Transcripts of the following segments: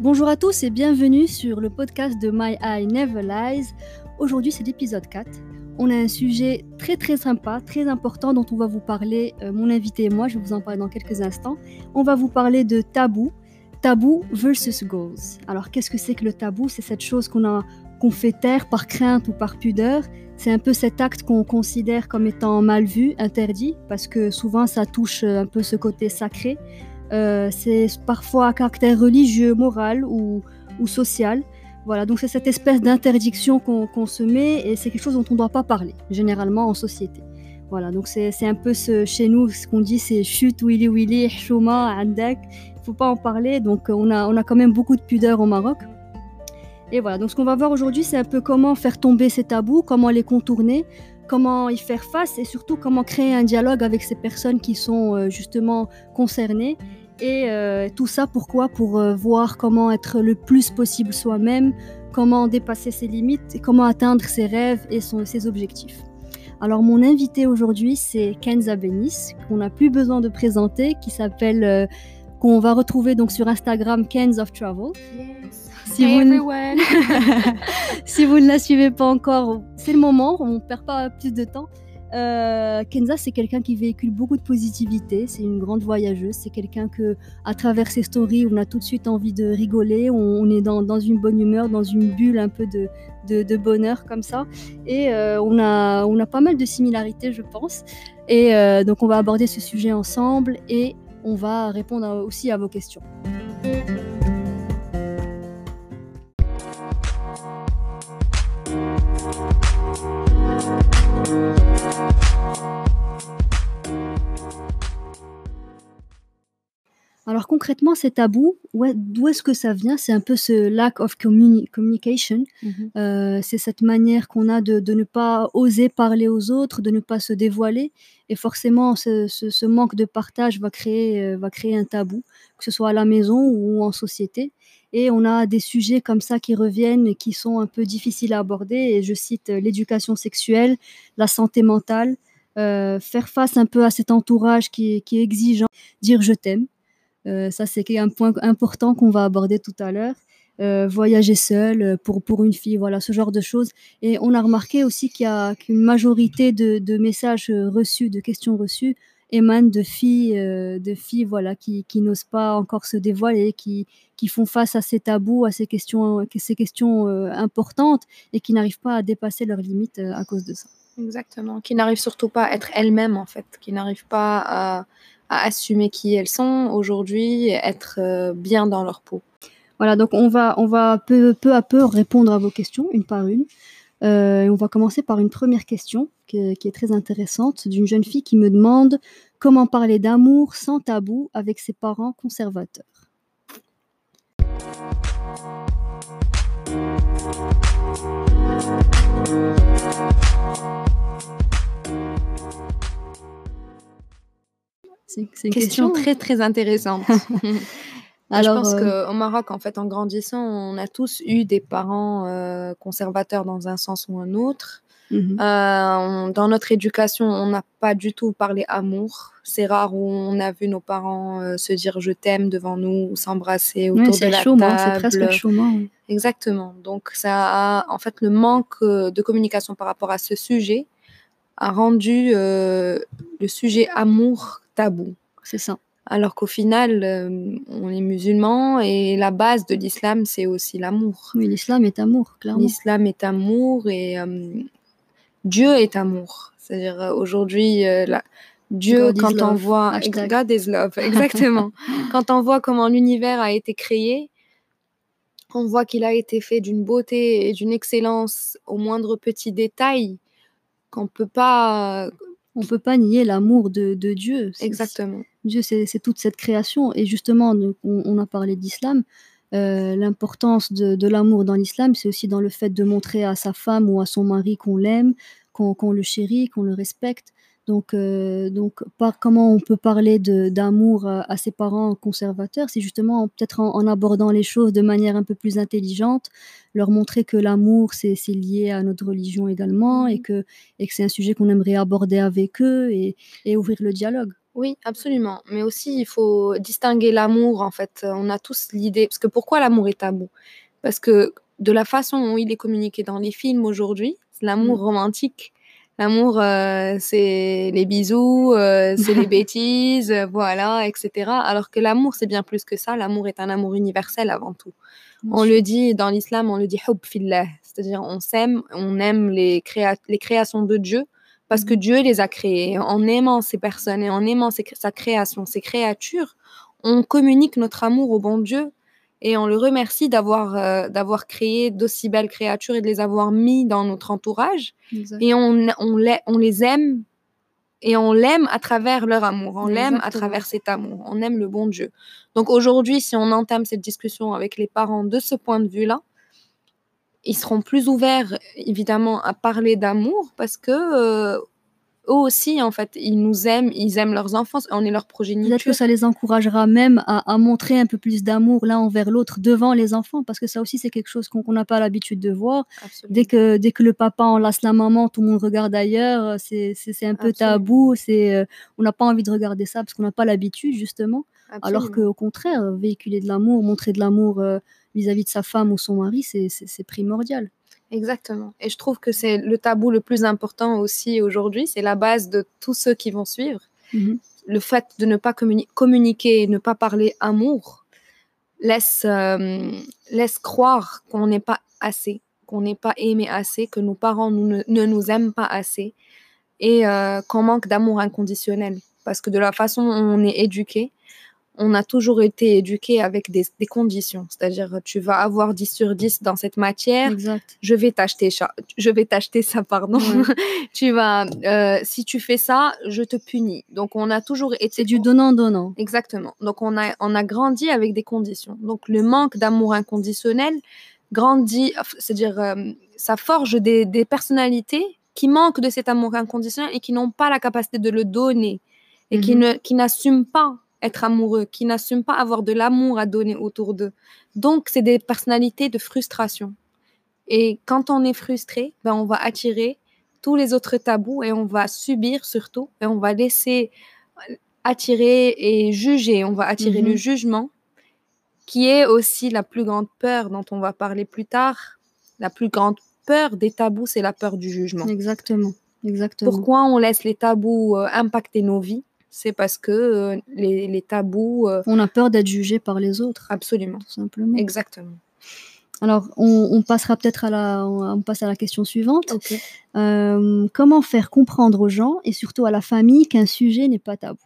Bonjour à tous et bienvenue sur le podcast de My Eye Never Lies. Aujourd'hui, c'est l'épisode 4. On a un sujet très très sympa, très important dont on va vous parler, euh, mon invité et moi, je vais vous en parler dans quelques instants. On va vous parler de tabou, tabou versus goals. Alors qu'est-ce que c'est que le tabou? C'est cette chose qu'on qu'on fait taire par crainte ou par pudeur. C'est un peu cet acte qu'on considère comme étant mal vu, interdit, parce que souvent ça touche un peu ce côté sacré. Euh, c'est parfois à caractère religieux, moral ou, social. Voilà, donc c'est cette espèce d'interdiction qu'on se met et c'est quelque chose dont on ne doit pas parler, généralement en société. Voilà, donc c'est un peu ce, chez nous, ce qu'on dit, c'est chute, willy willy, chouma, andek. Il ne faut pas en parler, donc on a, on a quand même beaucoup de pudeur au Maroc. Et voilà, donc ce qu'on va voir aujourd'hui, c'est un peu comment faire tomber ces tabous, comment les contourner, comment y faire face et surtout comment créer un dialogue avec ces personnes qui sont euh, justement concernées. Et euh, tout ça pourquoi? Pour euh, voir comment être le plus possible soi-même, comment dépasser ses limites et comment atteindre ses rêves et son, ses objectifs. Alors mon invité aujourd'hui c'est Kenza Benis, qu'on n'a plus besoin de présenter, qui s'appelle, qu'on va retrouver donc sur Instagram Kenz of Travel. Si, hey vous si vous ne la suivez pas encore, c'est le moment, on ne perd pas plus de temps. Euh, Kenza, c'est quelqu'un qui véhicule beaucoup de positivité, c'est une grande voyageuse, c'est quelqu'un que, à travers ses stories, on a tout de suite envie de rigoler, on, est dans, une bonne humeur, dans une bulle un peu de bonheur comme ça, et euh, on, a, on a pas mal de similarités, je pense. Et euh, donc, on va aborder ce sujet ensemble et on va répondre aussi à vos questions. Alors concrètement, ces tabous, d'où est-ce que ça vient? C'est un peu ce lack of communication. Mhm. Euh, c'est cette manière qu'on a de, ne pas oser parler aux autres, de ne pas se dévoiler. Et forcément, ce, manque de partage va créer, euh, va créer un tabou, que ce soit à la maison ou en société. Et on a des sujets comme ça qui reviennent et qui sont un peu difficiles à aborder. Et je cite euh, l'éducation sexuelle, la santé mentale, faire face un peu à cet entourage qui, qui est exigeant, dire je t'aime. Euh, ça, c'est un point important qu'on va aborder tout à l'heure. Euh, voyager seul euh, pour, pour une fille, voilà, ce genre de choses. Et on a remarqué aussi qu'il y a qu'une majorité de, messages reçus, de questions reçues, émanent de filles, de filles voilà, qui, qui n'osent pas encore se dévoiler, qui, qui font face à ces tabous, à ces questions, ces questions importantes et qui n'arrivent pas à dépasser leurs limites à cause de ça. Exactement, qui n'arrivent surtout pas à être elles-mêmes en fait, qui n'arrivent pas à à assumer qui elles sont aujourd'hui, être euh, bien dans leur peau. Voilà, donc on va, on va peu, peu à peu répondre à vos questions, une par une. Euh, on va commencer par une première question qui, est très intéressante d'une jeune fille qui me demande comment parler d'amour sans tabou avec ses parents conservateurs? C'est une question, très très intéressante. Alors, je pense euh, qu'au Maroc, en fait, en grandissant, on a tous eu des parents euh, conservateurs dans un sens ou un autre. Mhm. Euh, dans notre éducation, on n'a pas du tout parlé amour. C'est rare où on a vu nos parents se dire je t'aime devant nous, s'embrasser autour de la table. C'est presque chaumant. Exactement. Donc ça a, en fait, le manque de communication par rapport à ce sujet a rendu le sujet amour tabou. C'est ça. Alors qu'au final, euh, on est musulman et la base de l'islam, c'est aussi l'amour. Oui, l'islam est amour, clairement. L'islam est amour et euh, Dieu est amour. C'est-à-dire euh, aujourd'hui, Dieu, quand on voit. God is love, exactement. quand on voit comment l'univers a été créé, on voit qu'il a été fait d'une beauté et d'une excellence au moindre petit détail qu'on peut pas on peut pas nier l'amour de, Dieu. Exactement. Dieu, c'est toute cette création. Et justement, on, a parlé d'islam. Euh, l'importance de, l'amour dans l'islam, c'est aussi dans le fait de montrer à sa femme ou à son mari qu'on l'aime, qu'on le chérit, qu'on le respecte. Donc, euh, donc comment on peut parler d'amour à, ses parents conservateurs C'est justement peut-être en, abordant les choses de manière un peu plus intelligente, leur montrer que l'amour, c'est lié à notre religion également et mmh. que, et que c'est un sujet qu'on aimerait aborder avec eux et, et, ouvrir le dialogue. Oui, absolument. Mais aussi, il faut distinguer l'amour, en fait. On a tous l'idée. Parce que pourquoi l'amour est tabou? Parce que de la façon dont il est communiqué dans les films aujourd'hui, l'amour mmh. romantique, l'amour, euh, c'est les bisous, euh, c'est les bêtises, euh, voilà, etc. Alors que l'amour, c'est bien plus que ça. L'amour est un amour universel avant tout. On le dit dans l'islam, on le dit hub fillah, c'est-à-dire on s'aime, on aime les, les créations de Dieu parce que Dieu les a créés. En aimant ces personnes et en aimant sa création, ces créatures, on communique notre amour au bon Dieu et on le remercie d'avoir euh, d'avoir créé d'aussi belles créatures et de les avoir mis dans notre entourage. Et on, on, les, on les aime et on l'aime à travers leur amour, on l'aime à travers cet amour, on aime le bon Dieu. Donc aujourd'hui, si on entame cette discussion avec les parents de ce point de vue-là, ils seront plus ouverts évidemment à parler d'amour parce que euh, eux aussi en fait ils nous aiment, ils aiment leurs enfants, on est leur progéniture. Peut-être que ça les encouragera même à, montrer un peu plus d'amour l'un envers l'autre devant les enfants parce que ça aussi c'est quelque chose qu'on n'a pas l'habitude de voir. Dès que dès que le papa enlace la maman, tout le monde regarde ailleurs, c'est un peu tabou, c'est euh, on n'a pas envie de regarder ça parce qu'on n'a pas l'habitude justement. Alors qu'au contraire, véhiculer de l'amour, montrer de l'amour euh, vis-à-vis de sa femme ou son mari, c'est primordial. Exactement. Et je trouve que c'est le tabou le plus important aussi aujourd'hui. C'est la base de tous ceux qui vont suivre. Mm-hmm. Le fait de ne pas communiquer, ne pas parler amour, laisse, euh, laisse croire qu'on n'est pas assez, qu'on n'est pas aimé assez, que nos parents ne, nous aiment pas assez et euh, qu'on manque d'amour inconditionnel. Parce que de la façon dont on est éduqué, on a toujours été éduqué avec des, conditions. C'est-à-dire, tu vas avoir 10 sur 10 dans cette matière. Je vais t'acheter ça. Je vais t'acheter ça, pardon. tu vas, euh, si tu fais ça, je te punis. Donc, on a toujours été. C'est du donnant-donnant. Exactement. Donc, on a, on a grandi avec des conditions. Donc, le manque d'amour inconditionnel grandit, c'est-à-dire, euh, ça forge des, personnalités qui manquent de cet amour inconditionnel et qui n'ont pas la capacité de le donner et qui mhm. ne qui n'assument pas être amoureux, qui n'assument pas avoir de l'amour à donner autour d'eux. Donc, c'est des personnalités de frustration. Et quand on est frustré, ben, on va attirer tous les autres tabous et on va subir surtout et on va laisser attirer et juger. On va attirer le mhm. jugement, qui est aussi la plus grande peur dont on va parler plus tard. La plus grande peur des tabous, c'est la peur du jugement. Exactement. Exactement. Pourquoi on laisse les tabous euh, impacter nos vies? C'est parce que euh, les, tabous. Euh, on a peur d'être jugé par les autres. Absolument. Tout simplement. Exactement. Alors, on, passera peut-être à la, on passe à la question suivante. Euh, comment faire comprendre aux gens et surtout à la famille qu'un sujet n'est pas tabou?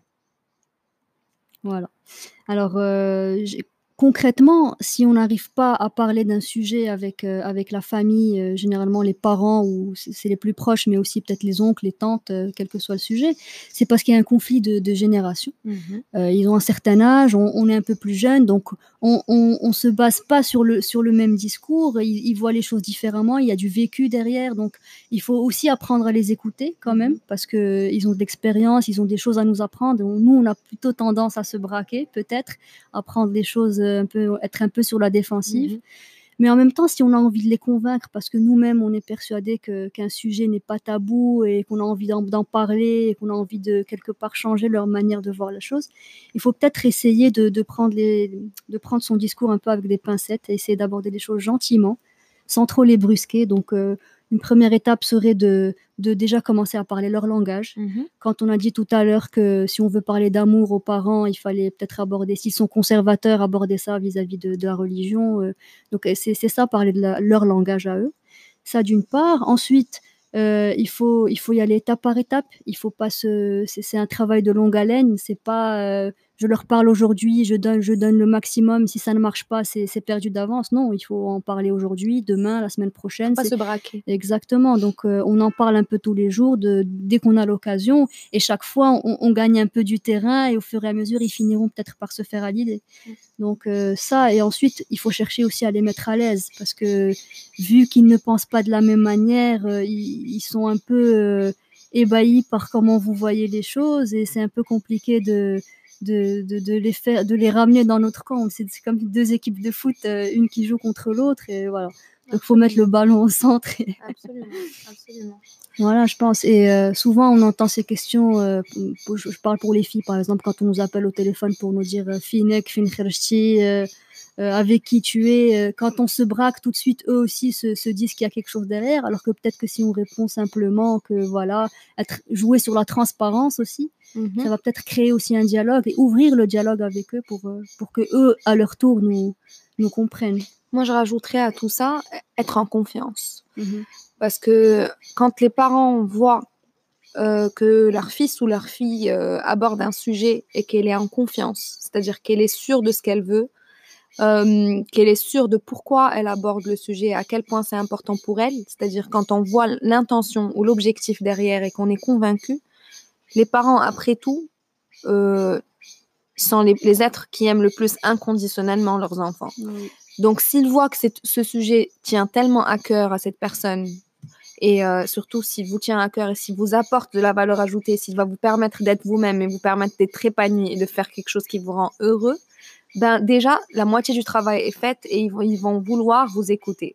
Voilà. Alors, concrètement, si on n'arrive pas à parler d'un sujet avec, euh, avec la famille, euh, généralement les parents ou c'est les plus proches, mais aussi peut-être les oncles, les tantes, euh, quel que soit le sujet, c'est parce qu'il y a un conflit de, de génération. Mhm. ils ont un certain âge, on, est un peu plus jeune, donc on, on, se base pas sur le, sur le même discours, ils, voient les choses différemment, il y a du vécu derrière, donc il faut aussi apprendre à les écouter quand même, mhm. parce qu'ils ont de l'expérience, ils ont des choses à nous apprendre. Nous, on a plutôt tendance à se braquer, peut-être, apprendre des choses un peu, être un peu sur la défensive. Mhm. Mais en même temps, si on a envie de les convaincre, parce que nous-mêmes, on est persuadés qu'un sujet n'est pas tabou et qu'on a envie d'en parler et qu'on a envie de quelque part changer leur manière de voir la chose, il faut peut-être essayer de, prendre les, de prendre son discours un peu avec des pincettes et essayer d'aborder les choses gentiment, sans trop les brusquer. Donc, euh, une première étape serait de, de déjà commencer à parler leur langage. Mhm. Quand on a dit tout à l'heure que si on veut parler d'amour aux parents, il fallait peut-être aborder, s'ils sont conservateurs, aborder ça vis-à-vis de, la religion. Euh. donc c'est ça, parler de leur langage à eux. Ça d'une part. Ensuite, euh, il, faut, il faut y aller étape par étape. Il faut pas se, c'est un travail de longue haleine. C'est pas euh, je leur parle aujourd'hui, je donne, je donne le maximum. Si ça ne marche pas, c'est perdu d'avance. Non, il faut en parler aujourd'hui, demain, la semaine prochaine. Pas se braquer. Exactement. Donc, euh, on en parle un peu tous les jours, de, dès qu'on a l'occasion. Et chaque fois, on, gagne un peu du terrain et au fur et à mesure, ils finiront peut-être par se faire à l'idée. Donc, euh, ça. Et ensuite, il faut chercher aussi à les mettre à l'aise parce que vu qu'ils ne pensent pas de la même manière, euh, ils, sont un peu ébahis par comment vous voyez les choses et c'est un peu compliqué de de, de, les faire, de les ramener dans notre camp. C'est comme deux équipes de foot, euh, une qui joue contre l'autre, et voilà. Donc, il faut mettre le ballon au centre. Absolument, absolument. Voilà, je pense. Et euh, souvent, on entend ces questions. Euh, je, parle pour les filles, par exemple, quand on nous appelle au téléphone pour nous dire Finek, fin avec qui tu es. quand on se braque, tout de suite, eux aussi se, se disent qu'il y a quelque chose derrière. Alors que peut-être que si on répond simplement que voilà, être, jouer sur la transparence aussi, mhm. ça va peut-être créer aussi un dialogue et ouvrir le dialogue avec eux pour, pour que eux, à leur tour, nous, nous comprennent. Moi, je rajouterais à tout ça être en confiance. Mhm. Parce que quand les parents voient euh, que leur fils ou leur fille euh, aborde un sujet et qu'elle est en confiance, c'est-à-dire qu'elle est sûre de ce qu'elle veut, euh, qu'elle est sûre de pourquoi elle aborde le sujet, à quel point c'est important pour elle, c'est-à-dire quand on voit l'intention ou l'objectif derrière et qu'on est convaincu, les parents, après tout, sont les, êtres qui aiment le plus inconditionnellement leurs enfants. Donc, s'ils voient que ce sujet tient tellement à cœur à cette personne, et euh, surtout s'il vous tient à cœur et s'il vous apporte de la valeur ajoutée, s'il va vous permettre d'être vous-même et vous permettre d'être épanoui et de faire quelque chose qui vous rend heureux, ben déjà, la moitié du travail est faite et ils vont, ils vont vouloir vous écouter.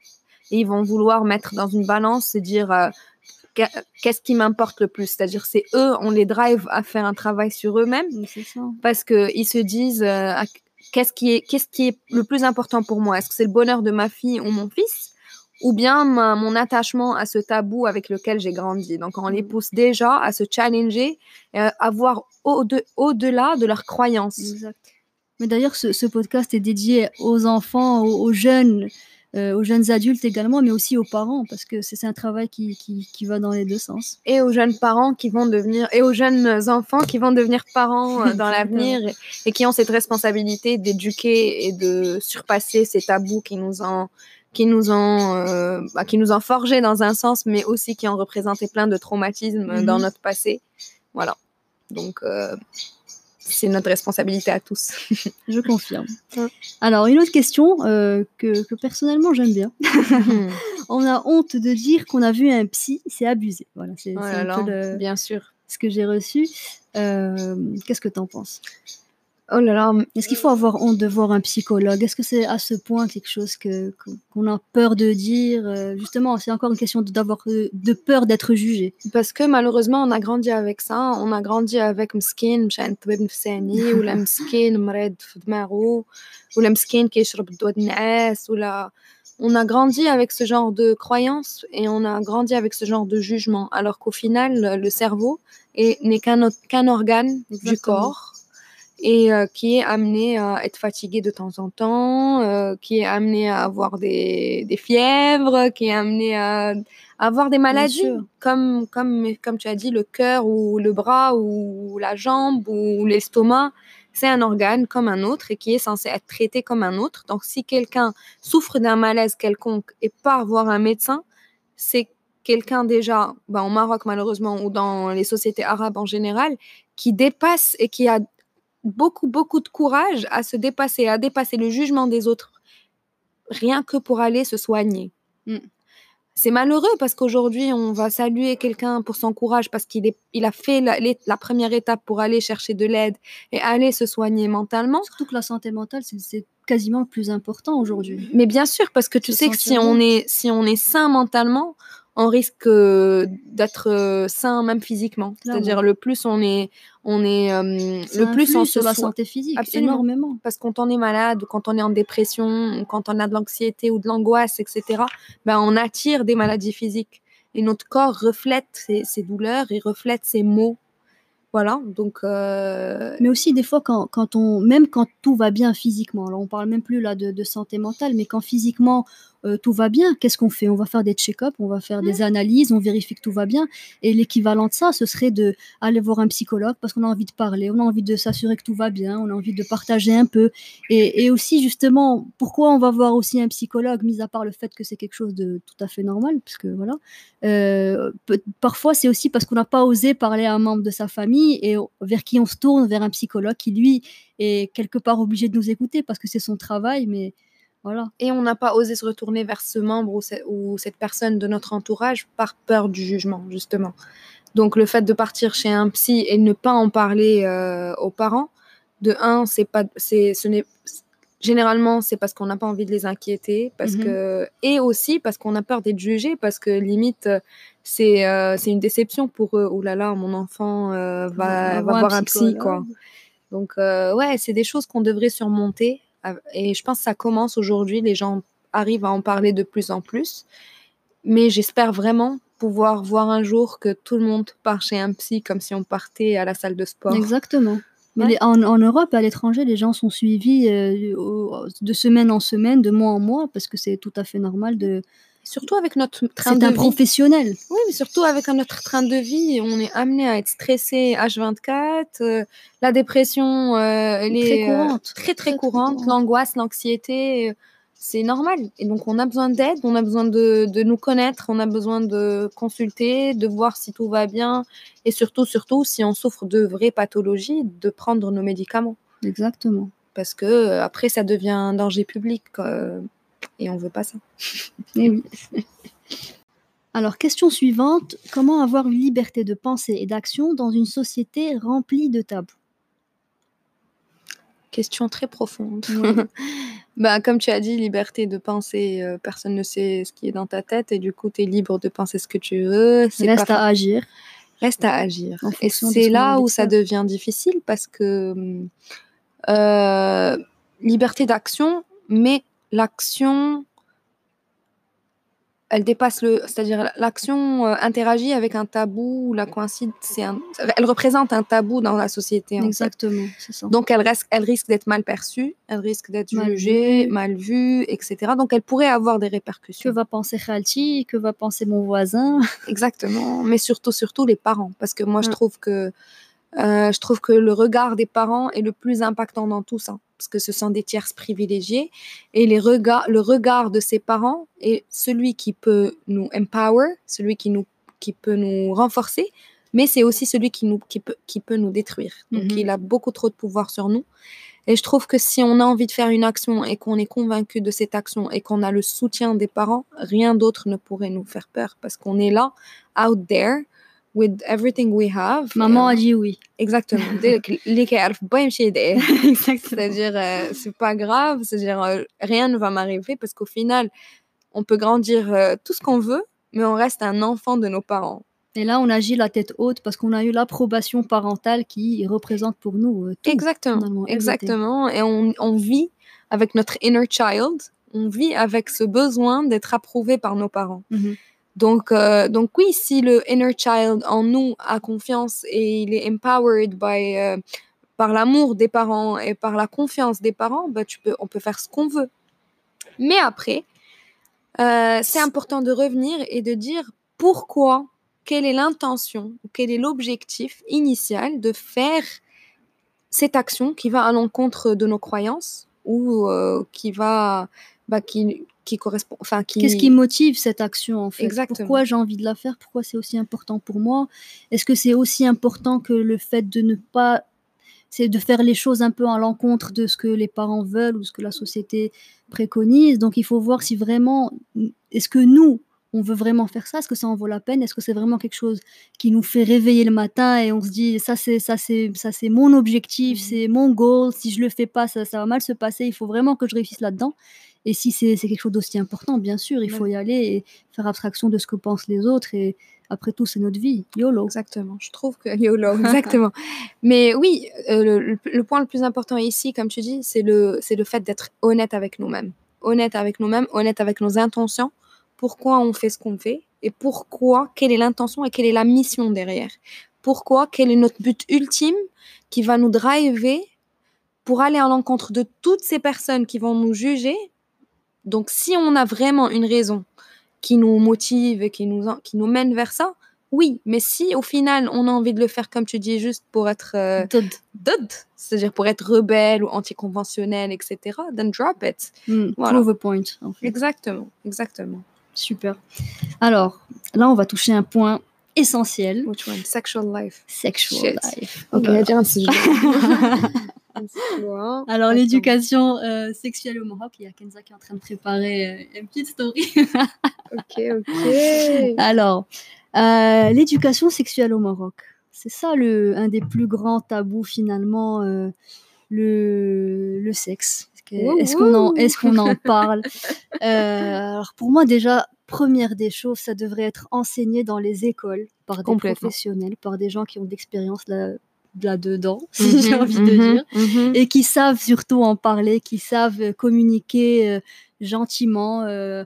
Et ils vont vouloir mettre dans une balance et dire euh, qu'est-ce qui m'importe le plus? C'est-à-dire, c'est eux, on les drive à faire un travail sur eux-mêmes parce qu'ils se disent euh, qu'est-ce qui, est, qu'est-ce qui est le plus important pour moi? Est-ce que c'est le bonheur de ma fille ou mon fils? Ou bien mon attachement à ce tabou avec lequel j'ai grandi? Donc, on les mm. pousse déjà à se challenger et à voir au-delà de leurs croyances. Exact. Mais d'ailleurs, ce, podcast est dédié aux enfants, aux jeunes, euh, aux jeunes adultes également, mais aussi aux parents, parce que c'est un travail qui, qui, va dans les deux sens. Et aux jeunes parents qui vont devenir, et aux jeunes enfants qui vont devenir parents euh, dans l'avenir et, qui ont cette responsabilité d'éduquer et de surpasser ces tabous qui nous ont qui nous ont euh, bah, qui nous ont forgé dans un sens mais aussi qui ont représenté plein de traumatismes dans mhm. notre passé voilà donc c'est notre responsabilité à tous. Je confirme. Alors, une autre question euh, que, personnellement j'aime bien. On a honte de dire qu'on a vu un psy, c'est abusé. Voilà, c'est oh bien sûr. ce que j'ai reçu. Euh, qu'est-ce que tu en penses? Oh là là. Est-ce qu'il faut avoir honte de voir un psychologue Est-ce que c'est à ce point quelque chose que qu'on a peur de dire euh, Justement, c'est encore une question d'avoir euh, de peur d'être jugé. Parce que malheureusement, on a grandi avec ça. On a grandi avec مسكين مشان طبيب نفساني ولا مسكين مريض في دماغه ولا مسكين كيشرب الدواء النعاس ولا on a grandi avec ce genre de croyances et on a grandi avec ce genre de jugement, alors qu'au final, le cerveau n'est qu'un organe du corps et euh, qui est amené à être fatigué de temps en temps, euh, qui est amené à avoir des, des, fièvres, qui est amené à, avoir des maladies, comme, comme, comme tu as dit, le cœur ou le bras ou la jambe ou l'estomac. C'est un organe comme un autre et qui est censé être traité comme un autre. Donc, si quelqu'un souffre d'un malaise quelconque et part voir un médecin, c'est quelqu'un déjà, ben, au Maroc malheureusement, ou dans les sociétés arabes en général, qui dépasse et qui a beaucoup, beaucoup de courage à se dépasser, à dépasser le jugement des autres, rien que pour aller se soigner. Mm. C'est malheureux parce qu'aujourd'hui, on va saluer quelqu'un pour son courage parce qu'il il a fait la, première étape pour aller chercher de l'aide et aller se soigner mentalement. Surtout que la santé mentale, c'est quasiment le plus important aujourd'hui. Mais bien sûr, parce que tu sais que si on, est, si on est sain mentalement, on risque euh, d'être euh, sain même physiquement. C'est-à-dire le plus on est, on est, euh, le plus on se la santé physique énormément. Parce que quand on est malade, quand on est en dépression, quand on a de l'anxiété ou de l'angoisse, etc. Ben on attire des maladies physiques et notre corps reflète ces, ces douleurs, il reflète ces maux voilà, donc. Euh, mais aussi des fois quand, quand, on, même quand tout va bien physiquement, alors on parle même plus là de, de santé mentale, mais quand physiquement euh, tout va bien, qu'est-ce qu'on fait? On va faire des check-up, on va faire des analyses, on vérifie que tout va bien. Et l'équivalent de ça, ce serait de aller voir un psychologue parce qu'on a envie de parler, on a envie de s'assurer que tout va bien, on a envie de partager un peu. Et, et, aussi justement, pourquoi on va voir aussi un psychologue, mis à part le fait que c'est quelque chose de tout à fait normal, parce que voilà. Euh, parfois, c'est aussi parce qu'on n'a pas osé parler à un membre de sa famille et vers qui on se tourne, vers un psychologue qui, lui, est quelque part obligé de nous écouter parce que c'est son travail, mais voilà. Et on n'a pas osé se retourner vers ce membre ou, cette personne de notre entourage par peur du jugement, justement. Donc le fait de partir chez un psy et ne pas en parler euh, aux parents, de un, c'est pas, c'est, ce n'est, Généralement, c'est parce qu'on n'a pas envie de les inquiéter, parce mmh que et aussi parce qu'on a peur d'être jugé, parce que limite c'est euh, c'est une déception pour eux. Oh là là, mon enfant euh, va, va voir un psy quoi. Donc ouais, c'est des choses qu'on devrait surmonter et je pense que ça commence aujourd'hui. Les gens arrivent à en parler de plus en plus, mais j'espère vraiment pouvoir voir un jour que tout le monde part chez un psy comme si on partait à la salle de sport. Exactement. Mais en, en, Europe et à l'étranger, les gens sont suivis euh, de semaine en semaine, de mois en mois, parce que c'est tout à fait normal de. Surtout avec notre train de vie. C'est un professionnel. Oui, mais surtout avec notre train de vie, on est amené à être stressé H24. Euh, la dépression, euh, elle est très courante. très, très, courante. L'angoisse, l'anxiété c'est normal. Et donc, on a besoin d'aide, on a besoin de, nous connaître, on a besoin de consulter, de voir si tout va bien. Et surtout, surtout, si on souffre de vraies pathologies, de prendre nos médicaments. Exactement. Parce que euh, après, ça devient un danger public. Et on veut pas ça. Eh oui. Alors, question suivante. Comment avoir une liberté de pensée et d'action dans une société remplie de tabous? Question très profonde. Bah, comme tu as dit, liberté de penser, euh, personne ne sait ce qui est dans ta tête et du coup, tu es libre de penser ce que tu veux. Reste à agir. Reste à agir. Et c'est là où ça devient difficile parce que euh, liberté d'action, mais l'action elle dépasse le, c'est-à-dire l'action euh, interagit avec un tabou, la coïncide, c'est elle représente un tabou dans la société. Exactement, c'est ça. Donc elle, reste, elle risque d'être mal perçue, elle risque d'être jugée, mal vue, etc. Donc elle pourrait avoir des répercussions. Que va penser Khalti, que va penser mon voisin? Exactement, mais surtout, surtout les parents, parce que moi je trouve que euh, je trouve que le regard des parents est le plus impactant dans tout ça parce que ce sont des tierces privilégiées, et les regards, le regard de ses parents est celui qui peut nous empower, celui qui, nous, qui peut nous renforcer, mais c'est aussi celui qui, nous, qui, peut, qui peut nous détruire. Donc mhm. il a beaucoup trop de pouvoir sur nous. Et je trouve que si on a envie de faire une action et qu'on est convaincu de cette action et qu'on a le soutien des parents, rien d'autre ne pourrait nous faire peur parce qu'on est là, out there, with everything we have. Maman a dit oui. Exactement. C'est-à-dire, euh, c'est pas grave, c'est-à-dire, euh, rien ne va m'arriver parce qu'au final, on peut grandir euh, tout ce qu'on veut, mais on reste un enfant de nos parents. Et là, on agit la tête haute parce qu'on a eu l'approbation parentale qui représente pour nous tout, Exactement. Exactement. Et on, on vit avec notre inner child, on vit avec ce besoin d'être approuvé par nos parents. Mhm. Donc, euh, donc oui, si le inner child en nous a confiance et il est empowered by, euh, par l'amour des parents et par la confiance des parents, bah, tu peux, on peut faire ce qu'on veut. Mais après, euh, c'est important de revenir et de dire pourquoi, quelle est l'intention, quel est l'objectif initial de faire cette action qui va à l'encontre de nos croyances ou qui va, bah, qui, qui correspond. Enfin, qui... Qu'est-ce qui motive cette action en fait? Exactement. Pourquoi j'ai envie de la faire? Pourquoi c'est aussi important pour moi? Est-ce que c'est aussi important que le fait de ne pas c'est de faire les choses un peu à l'encontre de ce que les parents veulent ou ce que la société préconise? Donc il faut voir si vraiment, est-ce que nous, on veut vraiment faire ça? Est-ce que ça en vaut la peine? Est-ce que c'est vraiment quelque chose qui nous fait réveiller le matin et on se dit ça c'est ça c'est ça c'est mon objectif, mmh. c'est mon goal. Si je le fais pas, ça, ça va mal se passer. Il faut vraiment que je réussisse là-dedans. Et si c'est quelque chose d'aussi important, bien sûr, il faut y aller et faire abstraction de ce que pensent les autres. Et après tout, c'est notre vie. YOLO. Exactement. Je trouve que YOLO, exactement. Mais oui, euh, le, point le plus important ici, comme tu dis, c'est le, le fait d'être honnête avec nous-mêmes. Honnête avec nous-mêmes, honnête avec nos intentions. Pourquoi on fait ce qu'on fait et pourquoi, quelle est l'intention et quelle est la mission derrière? Pourquoi, quel est notre but ultime qui va nous driver pour aller à l'encontre de toutes ces personnes qui vont nous juger donc, si on a vraiment une raison qui nous motive et qui nous, qui nous mène vers ça, oui. Mais si au final, on a envie de le faire, comme tu dis, juste pour être euh, c'est-à-dire pour être rebelle ou anticonventionnel, etc., then drop it. Mm, Prove a point. Exactement, exactement. Super. Alors, là, on va toucher un point essentiel. Which one? Sexual life. Sexual life. Ok, un sujet. Alors, l'éducation euh, sexuelle au Maroc, il y a Kenza qui est en train de préparer euh, une petite story. ok, ok. Alors, euh, l'éducation sexuelle au Maroc, c'est ça le, un des plus grands tabous finalement, le, le sexe. Est-ce qu'on en, est qu'on en parle? Alors pour moi déjà, première des choses, ça devrait être enseigné dans les écoles par des professionnels, par des gens qui ont d'expérience là, là-dedans, si j'ai mhm, envie de mhm, dire, mhm. et qui savent surtout en parler, qui savent communiquer euh, gentiment euh,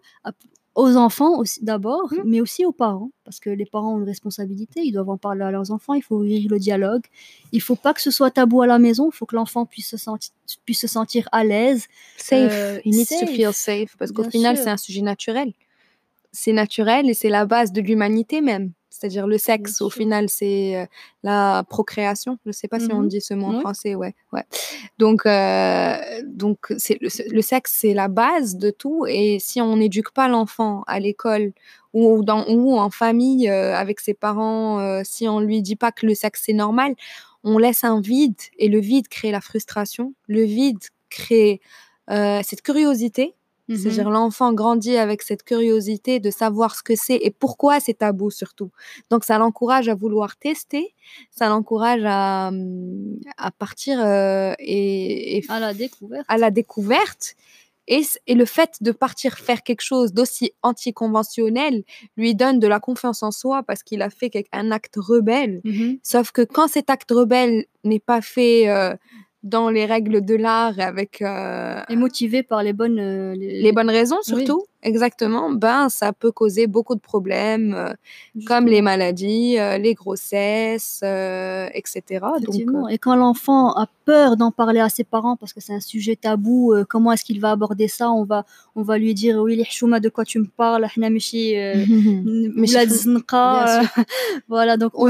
aux enfants aussi d'abord, mais aussi aux parents, parce que les parents ont une responsabilité, ils doivent en parler à leurs enfants, il faut ouvrir le dialogue, il faut pas que ce soit tabou à la maison, il faut que l'enfant puisse se, sentir, puisse se sentir à l'aise. Safe, euh, he needs to feel safe, parce qu'au final c'est un sujet naturel. C'est naturel et c'est la base de l'humanité même c'est-à-dire le sexe, au final, c'est euh, la procréation. Je ne sais pas si on mmh dit ce mot en français, ouais. ouais. Donc, euh, donc c'est le, sexe, c'est la base de tout. Et si on n'éduque pas l'enfant à l'école ou, dans, ou en famille euh, avec ses parents, si on lui dit pas que le sexe, c'est normal, on laisse un vide. Et le vide crée la frustration. Le vide crée cette curiosité C'est-à-dire l'enfant grandit avec cette curiosité de savoir ce que c'est et pourquoi c'est tabou surtout. Donc ça l'encourage à vouloir tester, ça l'encourage à, à partir euh, et, à la découverte. À la découverte. Et, et, le fait de partir faire quelque chose d'aussi anticonventionnel lui donne de la confiance en soi parce qu'il a fait un acte rebelle. Mmh Sauf que quand cet acte rebelle n'est pas fait euh, dans les règles de l'art avec euh, et motivé par les bonnes euh, les... bonnes raisons surtout exactement. Ben ça peut causer beaucoup de problèmes euh, comme les maladies les grossesses etc donc et quand l'enfant a peur d'en parler à ses parents parce que c'est un sujet tabou comment est-ce qu'il va aborder ça? On va on va lui dire oui les de quoi tu me parles? Voilà donc on,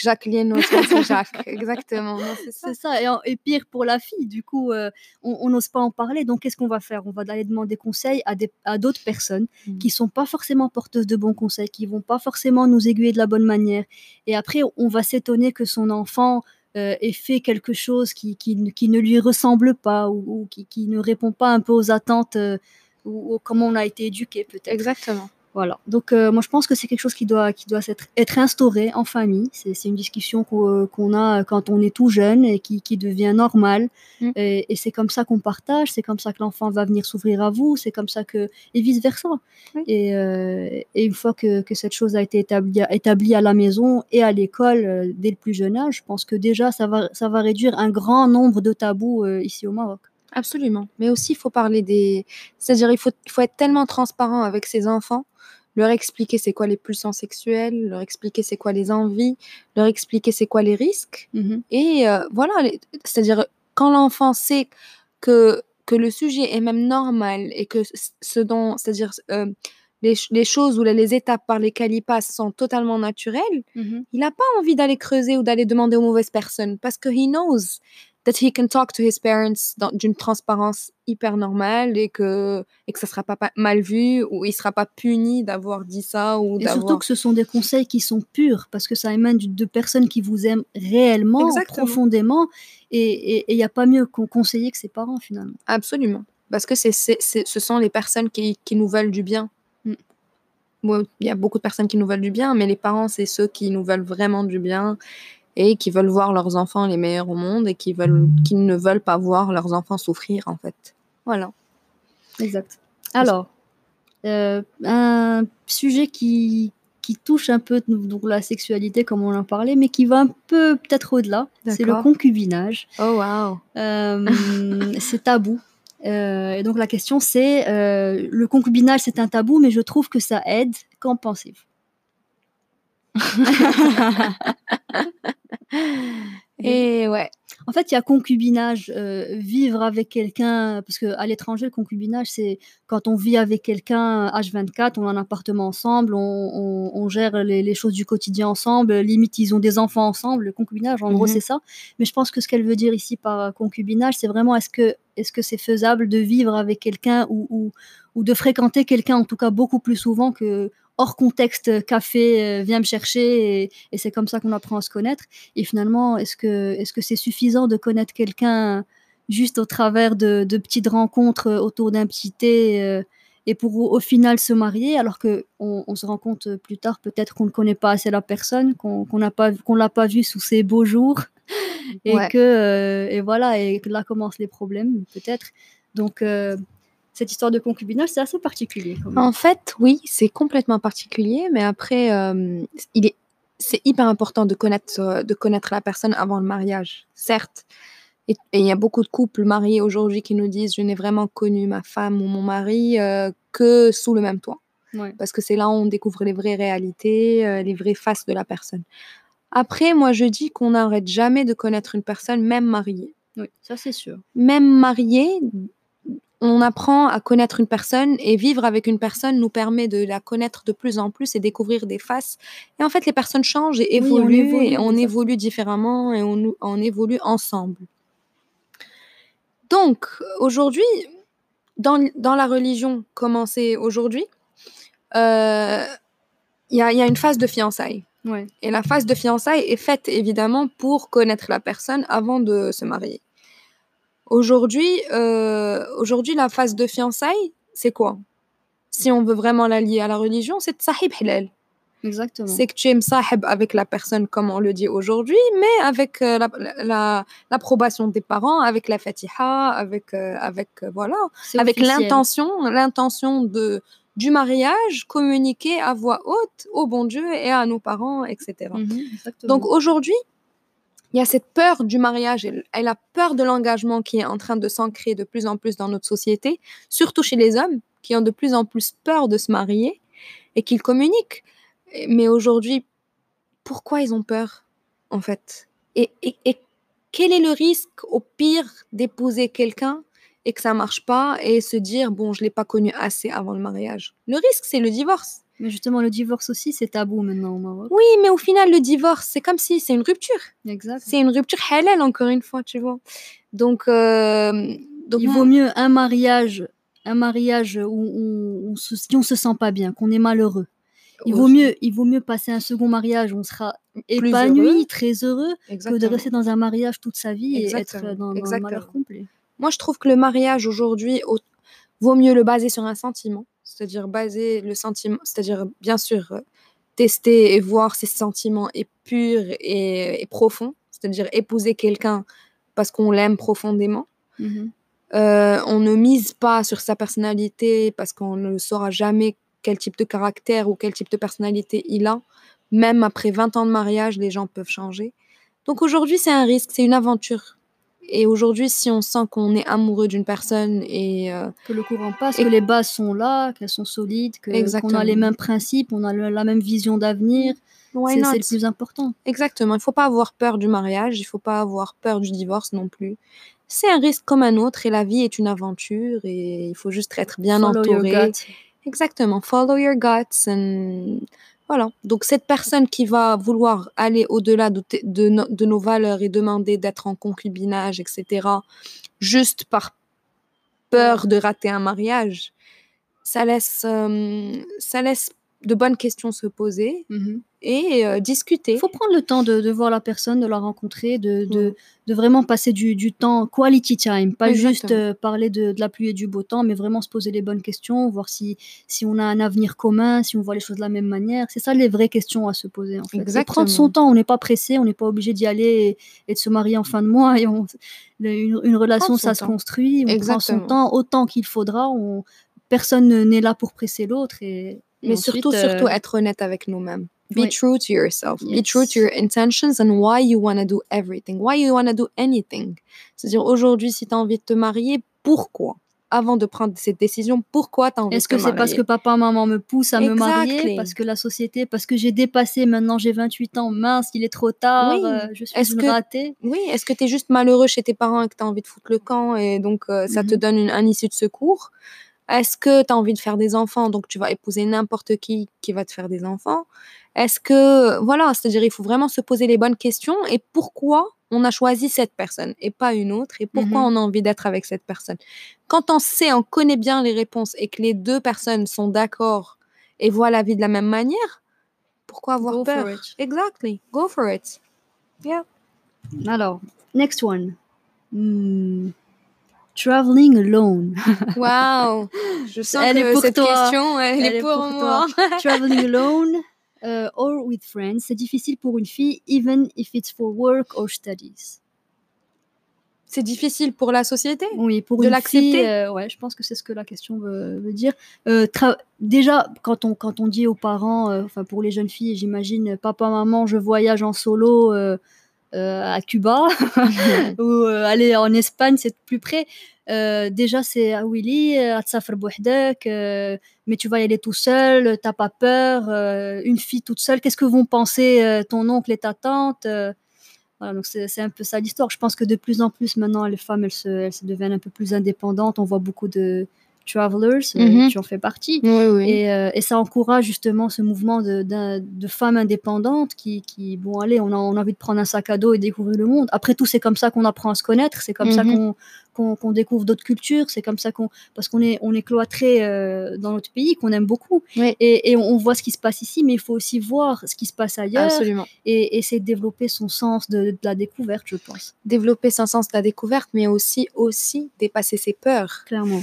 Jacqueline Jacques. Exactement c'est ça. Et, et pire pour la fille. Du coup, euh, on n'ose pas en parler. Donc, qu'est-ce qu'on va faire? On va aller demander conseil à, à d'autres personnes mmh. qui sont pas forcément porteuses de bons conseils, qui vont pas forcément nous aiguiller de la bonne manière. Et après, on va s'étonner que son enfant euh, ait fait quelque chose qui, qui, ne lui ressemble pas ou, qui, qui, ne répond pas un peu aux attentes euh, ou, ou, comment on a été éduqué peut-être. Exactement. Voilà. Donc, euh, moi, je pense que c'est quelque chose qui doit, qui doit être, être instauré en famille. C'est, une discussion qu'on, qu'on a quand on est tout jeune et qui, qui devient normale. Mm. Et, c'est comme ça qu'on partage. C'est comme ça que l'enfant va venir s'ouvrir à vous. C'est comme ça que et vice versa. Et, euh, et, une fois que, que, cette chose a été établie, établie à la maison et à l'école euh, dès le plus jeune âge, je pense que déjà ça va, ça va réduire un grand nombre de tabous ici au Maroc. Absolument. Mais aussi, il faut parler des. C'est-à-dire, il faut, faut être tellement transparent avec ses enfants leur expliquer c'est quoi les pulsions sexuelles, leur expliquer c'est quoi les envies, leur expliquer c'est quoi les risques. Mmh et euh, voilà, c'est-à-dire quand l'enfant sait que, que le sujet est même normal et que ce dont, c'est-à-dire euh, les, les, choses ou les, étapes par lesquelles il passe sont totalement naturelles, mmh il n'a pas envie d'aller creuser ou d'aller demander aux mauvaises personnes parce que he knows that he can talk to his parents d'une transparence hyper normale et que et que ça sera pas mal vu ou il sera pas puni d'avoir dit ça ou et surtout que ce sont des conseils qui sont purs parce que ça émane de personnes qui vous aiment réellement profondément et il n'y a pas mieux qu'on conseiller que ses parents finalement. Absolument. Parce que c'est ce sont les personnes qui, qui nous veulent du bien. Mm. il y a beaucoup de personnes qui nous veulent du bien mais les parents c'est ceux qui nous veulent vraiment du bien et qui veulent voir leurs enfants les meilleurs au monde et qui, veulent, qui ne veulent pas voir leurs enfants souffrir, en fait. Voilà. Exact. Alors, euh, un sujet qui, qui touche un peu donc, la sexualité, comme on en parlait, mais qui va un peu peut-être au-delà, c'est le concubinage. Oh, wow. Euh, c'est tabou. Euh, et donc la question c'est, le concubinage c'est un tabou, mais je trouve que ça aide. Qu'en pensez-vous? Et ouais. En fait, il y a concubinage, euh, vivre avec quelqu'un, parce qu'à l'étranger, le concubinage, c'est quand on vit avec quelqu'un H24, on a un appartement ensemble, on, gère les, choses du quotidien ensemble, limite, ils ont des enfants ensemble. Le concubinage, en gros, mhm. c'est ça. Mais je pense que ce qu'elle veut dire ici par concubinage, c'est vraiment est-ce que est-ce que c'est faisable de vivre avec quelqu'un ou, ou de fréquenter quelqu'un, en tout cas beaucoup plus souvent que hors contexte café, euh, viens me chercher, et, c'est comme ça qu'on apprend à se connaître. Et finalement, est-ce que est-ce que c'est suffisant de connaître quelqu'un juste au travers de, petites rencontres autour d'un petit thé euh, et pour au, final se marier, alors que on, se rend compte plus tard peut-être qu'on ne connaît pas assez la personne, qu'on n'a pas qu'on l'a pas vu sous ses beaux jours, et que euh, et voilà et là commencent les problèmes peut-être. Donc, euh, cette histoire de concubinage, c'est assez particulier. En fait, oui, c'est complètement particulier, mais après, euh, il est, c'est hyper important de connaître, de connaître la personne avant le mariage, certes. Et il y a beaucoup de couples mariés aujourd'hui qui nous disent je n'ai vraiment connu ma femme ou mon mari euh, que sous le même toit. Parce que c'est là où on découvre les vraies réalités, les vraies faces de la personne. Après, moi, je dis qu'on n'arrête jamais de connaître une personne, même mariée. Oui, ça c'est sûr. Même mariée, on apprend à connaître une personne et vivre avec une personne nous permet de la connaître de plus en plus et découvrir des faces. Et en fait, les personnes changent et évoluent, on et on évolue différemment et on, on évolue ensemble. Donc, aujourd'hui, dans, dans, la religion commencée aujourd'hui, euh, il y, a, y, a, une phase de fiançailles. Et la phase de fiançailles est faite évidemment pour connaître la personne avant de se marier. Aujourd'hui, euh, aujourd'hui la phase de fiançailles, c'est quoi? Si on veut vraiment la lier à la religion, c'est sahib hilal. Exactement. C'est que tu es sahib avec la personne, comme on le dit aujourd'hui, mais avec euh, l'approbation la, des parents, avec la fatiha, avec, euh, avec voilà, avec l'intention, l'intention de du mariage communiqué à voix haute au bon Dieu et à nos parents, etc. Mhm, Donc aujourd'hui, il y a cette peur du mariage et, la peur de l'engagement qui est en train de s'ancrer de plus en plus dans notre société, surtout chez les hommes qui ont de plus en plus peur de se marier et qu'ils communiquent. Mais aujourd'hui, pourquoi ils ont peur, en fait? Et, et quel est le risque, au pire, d'épouser quelqu'un et que ça marche pas et se dire bon je l'ai pas connu assez avant le mariage? Le risque c'est le divorce. Mais justement le divorce aussi c'est tabou maintenant au Maroc. Oui mais au final le divorce c'est comme si c'est une rupture. Exact. C'est une rupture halal encore une fois tu vois. Donc, euh, donc il vaut mieux un mariage un mariage où, on, se, si on se sent pas bien qu'on est malheureux. Il vaut, mieux, il vaut mieux passer un second mariage, on sera épanoui, très heureux, que de rester dans un mariage toute sa vie et être dans, dans un malheur complet. Moi, je trouve que le mariage aujourd'hui vaut mieux le baser sur un sentiment, c'est-à-dire baser le sentiment, c'est-à-dire bien sûr euh, tester et voir si ce sentiment est pur et, profond, c'est-à-dire épouser quelqu'un parce qu'on l'aime profondément. Mm-hmm. Euh, on ne mise pas sur sa personnalité parce qu'on ne saura jamais quel type de caractère ou quel type de personnalité il a. Même après 20 ans de mariage, les gens peuvent changer. Donc aujourd'hui, c'est un risque, c'est une aventure. Et aujourd'hui, si on sent qu'on est amoureux d'une personne et euh, que le courant passe, que les bases sont là, qu'elles sont solides, que qu'on a les mêmes principes, on a la même vision d'avenir, c'est le plus important. Exactement. Il ne faut pas avoir peur du mariage, il ne faut pas avoir peur du divorce non plus. C'est un risque comme un autre et la vie est une aventure et il faut juste être bien Follow entouré. Exactement. Follow your guts and voilà. Donc cette personne qui va vouloir aller au-delà de, nos valeurs et demander d'être en concubinage, etc., juste par peur de rater un mariage, ça laisse, euh, ça laisse de bonnes questions se poser mmh et euh, discuter. Il faut prendre le temps de, voir la personne, de la rencontrer, de, de, vraiment passer du, du, temps quality time, pas juste euh, parler de, la pluie et du beau temps, mais vraiment se poser les bonnes questions, voir si, si on a un avenir commun, si on voit les choses de la même manière. C'est ça les vraies questions à se poser en fait. Prendre son temps, on n'est pas pressé, on n'est pas obligé d'y aller et, de se marier en fin de mois. Et on, une, relation, ça se construit, on prend son temps autant qu'il faudra. On, personne n'est là pour presser l'autre et mais surtout, surtout euh, être honnête avec nous-mêmes. Be true to yourself. Be true to your intentions and why you want to do everything. Why you want to do anything. C'est-à-dire, aujourd'hui, si tu as envie de te marier, pourquoi? Avant de prendre cette décision, pourquoi tu as envie Est-ce que c'est parce que papa, maman me poussent à me marier? Parce que la société, parce que j'ai dépassé, maintenant j'ai 28 ans, mince, il est trop tard, oui. euh, je suis est une ratée? Oui, est-ce que tu es juste malheureux chez tes parents et que tu as envie de foutre le camp et donc euh, ça te mhm. donne une, un issue de secours? Est-ce que tu as envie de faire des enfants, donc tu vas épouser n'importe qui qui va te faire des enfants Est-ce que, voilà, c'est-à-dire il faut vraiment se poser les bonnes questions et pourquoi on a choisi cette personne et pas une autre et pourquoi mmh on a envie d'être avec cette personne? Quand on sait, on connaît bien les réponses et que les deux personnes sont d'accord et voient la vie de la même manière, pourquoi avoir Go peur? Exactly. Go for it. Yeah. Alors, next one. Hmm. Traveling alone. Wow. Je sens elle que est pour cette toi. question, elle, elle est, pour, pour moi. Traveling alone uh, or with friends, c'est difficile pour une fille, even if it's for work or studies. c'est difficile pour la société? Oui, pour de l'accepter? Euh, ouais, je pense que c'est ce que la question veut, dire. Euh, déjà, quand on, quand on dit aux parents, euh, enfin pour les jeunes filles, j'imagine, papa, maman, je voyage en solo à Cuba ou aller en Espagne, c'est plus près. déjà, c'est ah, Willy, mais tu vas y aller tout seul, t'as pas peur, une fille toute seule, qu'est-ce que vont penser ton oncle et ta tante donc c'est un peu ça l'histoire. Je pense que de plus en plus maintenant, les femmes, elles se, elles se deviennent un peu plus indépendantes. On voit beaucoup de travelers, mhm. tu en fais partie. Et, euh, et, ça encourage justement ce mouvement de, de, femmes indépendantes qui, qui, bon, allez, on a, on a, envie de prendre un sac à dos et découvrir le monde. Après tout, c'est comme ça qu'on apprend à se connaître, c'est comme ça mhm. qu'on découvre d'autres cultures, c'est comme ça qu'on, parce qu'on est, on est cloîtré euh, dans notre pays, qu'on aime beaucoup, et, et, on voit ce qui se passe ici, mais il faut aussi voir ce qui se passe ailleurs, Absolument. et essayer de développer son sens de, la découverte, je pense. Développer son sens de la découverte, mais aussi, aussi dépasser ses peurs. Clairement.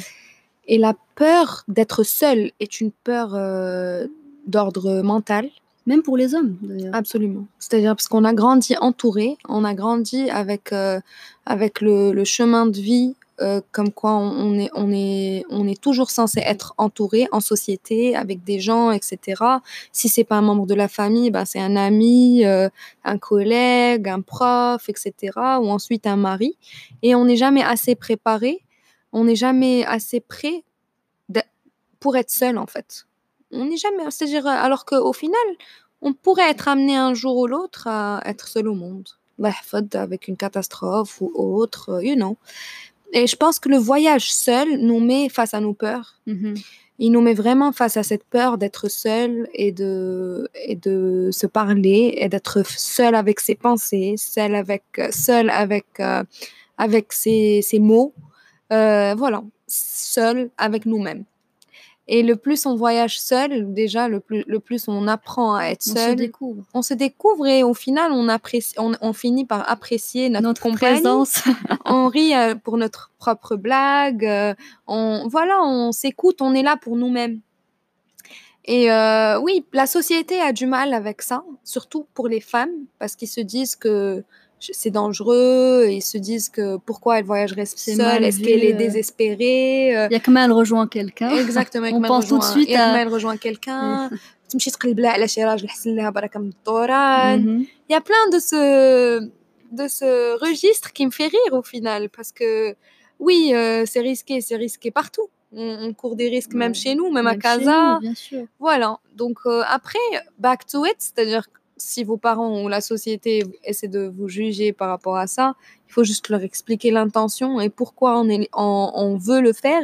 Et la peur d'être seul est une peur euh, d'ordre mental. Même pour les hommes, d'ailleurs. Absolument. C'est-à-dire parce qu'on a grandi entouré, on a grandi avec, euh, avec le, chemin de vie, euh, comme quoi on, est, on, est, on est toujours censé être entouré en société, avec des gens, etc. Si c'est pas un membre de la famille, ben c'est un ami, euh, un collègue, un prof, etc. Ou ensuite un mari. Et on n'est jamais assez préparé, on n'est jamais assez prêt pour être seul, en fait on n'est jamais. C'est-à-dire, alors qu'au final, on pourrait être amené un jour ou l'autre à être seul au monde. Avec une catastrophe ou autre, euh, you know. Et je pense que le voyage seul nous met face à nos peurs. Mm-hmm. Il nous met vraiment face à cette peur d'être seul et de, et de se parler et d'être seul avec ses pensées, seul avec, seul avec, euh, avec ses, ses mots. Voilà, seul avec nous-mêmes. Et le plus on voyage seul, déjà, le plus, le plus on apprend à être seul. On se découvre. On se découvre et au final, on, apprécie, on, finit par apprécier notre, présence. on rit euh, pour notre propre blague. Euh, on, voilà, on s'écoute, on est là pour nous-mêmes. Et euh, oui, la société a du mal avec ça, surtout pour les femmes, parce qu'ils se disent que c'est dangereux. Ils se disent que pourquoi elle voyagerait seule? Est-ce qu'elle est euh. désespérée euh? Il y a comment elle rejoint quelqu'un. Exactement. On pense tout de suite à... elle rejoint quelqu'un. Mhm. Il y a plein de ce, de ce registre qui me fait rire au final parce que oui, euh, c'est risqué, c'est risqué partout. On, court des risques même chez nous, même, à Casa. bien sûr. Voilà. Donc après, back to it, c'est-à-dire si vos parents ou la société essaient de vous juger par rapport à ça, il faut juste leur expliquer l'intention et pourquoi on, est, on, veut le faire.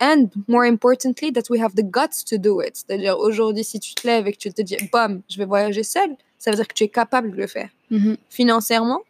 And more importantly, that we have the guts to do it. C'est-à-dire, aujourd'hui, si tu te lèves et que tu te dis, bam, je vais voyager seul, ça veut dire que tu es capable de le faire. Mm-hmm. Financièrement,